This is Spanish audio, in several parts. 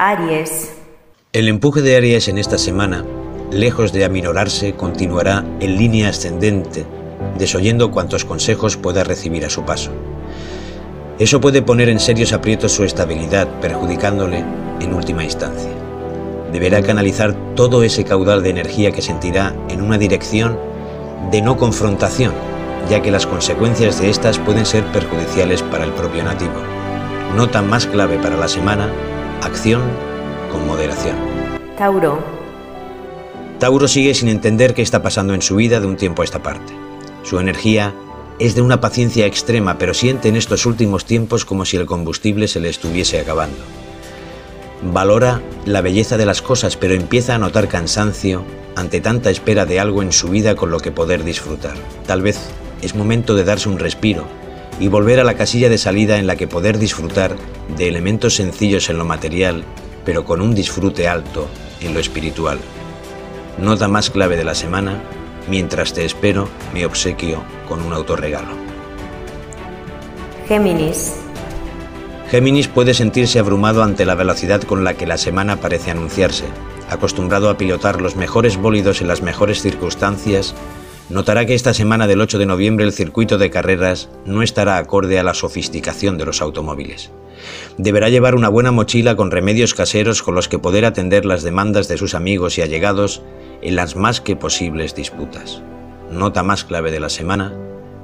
Aries. El empuje de Aries en esta semana, lejos de aminorarse, continuará en línea ascendente, desoyendo cuantos consejos pueda recibir a su paso. Eso puede poner en serios aprietos su estabilidad, perjudicándole en última instancia. Deberá canalizar todo ese caudal de energía que sentirá en una dirección de no confrontación, ya que las consecuencias de estas pueden ser perjudiciales para el propio nativo. Nota más clave para la semana, acción con moderación. Tauro. Tauro sigue sin entender qué está pasando en su vida de un tiempo a esta parte. Su energía es de una paciencia extrema, pero siente en estos últimos tiempos como si el combustible se le estuviese acabando. Valora la belleza de las cosas, pero empieza a notar cansancio ante tanta espera de algo en su vida con lo que poder disfrutar. Tal vez es momento de darse un respiro y volver a la casilla de salida en la que poder disfrutar de elementos sencillos en lo material, pero con un disfrute alto en lo espiritual. Nota más clave de la semana, mientras te espero, me obsequio con un autorregalo. Géminis. Géminis puede sentirse abrumado ante la velocidad con la que la semana parece anunciarse. Acostumbrado a pilotar los mejores bólidos en las mejores circunstancias, notará que esta semana del 8 de noviembre el circuito de carreras no estará acorde a la sofisticación de los automóviles. Deberá llevar una buena mochila con remedios caseros con los que poder atender las demandas de sus amigos y allegados en las más que posibles disputas. Nota más clave de la semana,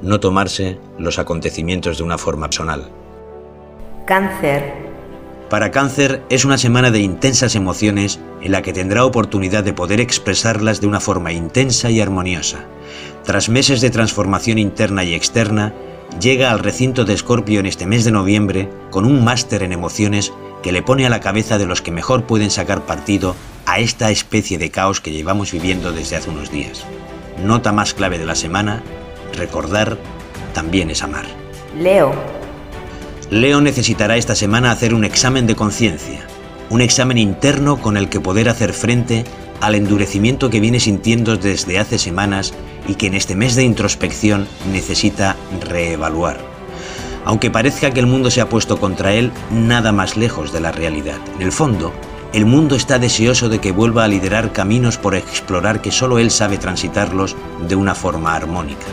no tomarse los acontecimientos de una forma personal. Cáncer. Para Cáncer es una semana de intensas emociones en la que tendrá oportunidad de poder expresarlas de una forma intensa y armoniosa. Tras meses de transformación interna y externa, llega al recinto de Escorpio en este mes de noviembre con un máster en emociones que le pone a la cabeza de los que mejor pueden sacar partido a esta especie de caos que llevamos viviendo desde hace unos días. Nota más clave de la semana, recordar también es amar. Leo. Leo necesitará esta semana hacer un examen de conciencia, un examen interno con el que poder hacer frente al endurecimiento que viene sintiendo desde hace semanas y que en este mes de introspección necesita reevaluar. Aunque parezca que el mundo se ha puesto contra él, nada más lejos de la realidad. En el fondo, el mundo está deseoso de que vuelva a liderar caminos por explorar que solo él sabe transitarlos de una forma armónica.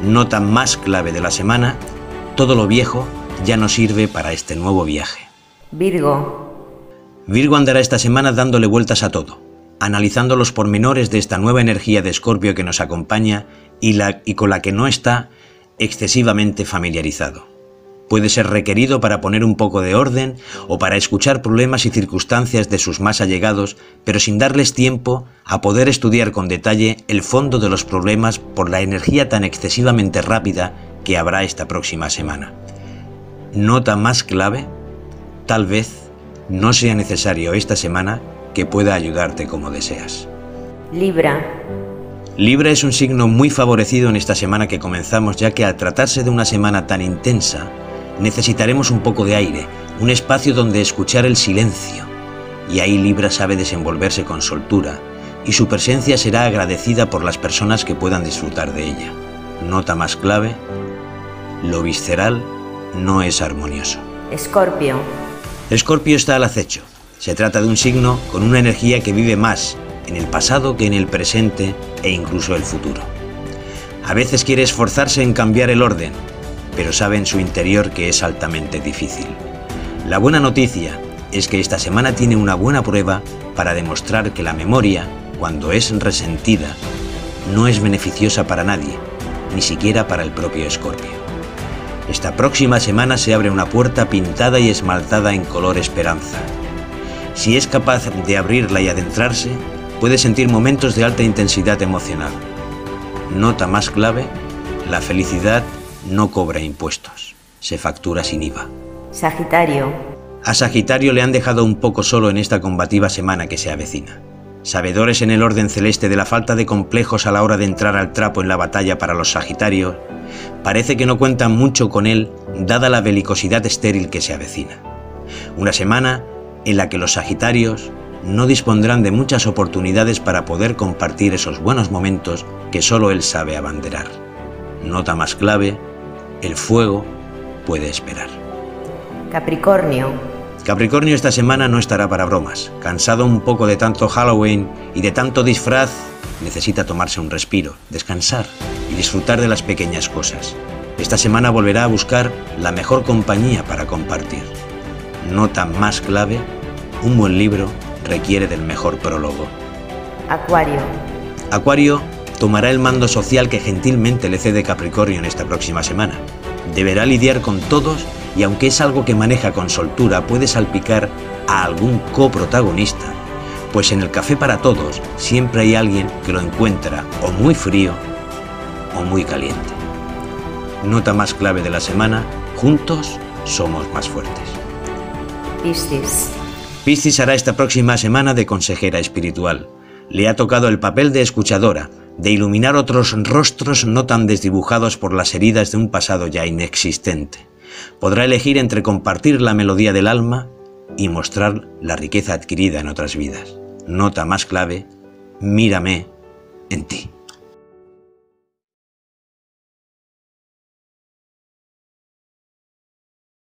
Nota más clave de la semana, todo lo viejo ya no sirve para este nuevo viaje. Virgo. Virgo andará esta semana dándole vueltas a todo, analizando los pormenores de esta nueva energía de Escorpio que nos acompaña y, y con la que no está excesivamente familiarizado. Puede ser requerido para poner un poco de orden o para escuchar problemas y circunstancias de sus más allegados, pero sin darles tiempo a poder estudiar con detalle el fondo de los problemas por la energía tan excesivamente rápida que habrá esta próxima semana. Nota más clave, tal vez no sea necesario esta semana que pueda ayudarte como deseas. Libra. Libra es un signo muy favorecido en esta semana que comenzamos ya que al tratarse de una semana tan intensa, necesitaremos un poco de aire, un espacio donde escuchar el silencio. Y ahí Libra sabe desenvolverse con soltura y su presencia será agradecida por las personas que puedan disfrutar de ella. Nota más clave, lo visceral no es armonioso. Escorpio. Escorpio está al acecho. Se trata de un signo con una energía que vive más en el pasado que en el presente e incluso el futuro. A veces quiere esforzarse en cambiar el orden, pero sabe en su interior que es altamente difícil. La buena noticia es que esta semana tiene una buena prueba para demostrar que la memoria, cuando es resentida, no es beneficiosa para nadie, ni siquiera para el propio Escorpio. Esta próxima semana se abre una puerta pintada y esmaltada en color esperanza. Si es capaz de abrirla y adentrarse, puede sentir momentos de alta intensidad emocional. Nota más clave, la felicidad no cobra impuestos, se factura sin IVA. Sagitario. A Sagitario le han dejado un poco solo en esta combativa semana que se avecina. Sabedores en el orden celeste de la falta de complejos a la hora de entrar al trapo en la batalla para los Sagitarios, parece que no cuentan mucho con él dada la belicosidad estéril que se avecina. Una semana en la que los Sagitarios no dispondrán de muchas oportunidades para poder compartir esos buenos momentos que solo él sabe abanderar. Nota más clave, el fuego puede esperar. Capricornio. Capricornio esta semana no estará para bromas. Cansado un poco de tanto Halloween y de tanto disfraz, necesita tomarse un respiro, descansar y disfrutar de las pequeñas cosas. Esta semana volverá a buscar la mejor compañía para compartir. Nota más clave, un buen libro requiere del mejor prólogo. Acuario. Acuario tomará el mando social que gentilmente le cede Capricornio en esta próxima semana. Deberá lidiar con todos y aunque es algo que maneja con soltura, puede salpicar a algún coprotagonista, pues en el café para todos siempre hay alguien que lo encuentra o muy frío o muy caliente. Nota más clave de la semana, juntos somos más fuertes. Piscis. Piscis hará esta próxima semana de consejera espiritual. Le ha tocado el papel de escuchadora, de iluminar otros rostros no tan desdibujados por las heridas de un pasado ya inexistente. Podrá elegir entre compartir la melodía del alma y mostrar la riqueza adquirida en otras vidas. Nota más clave, mírame en ti.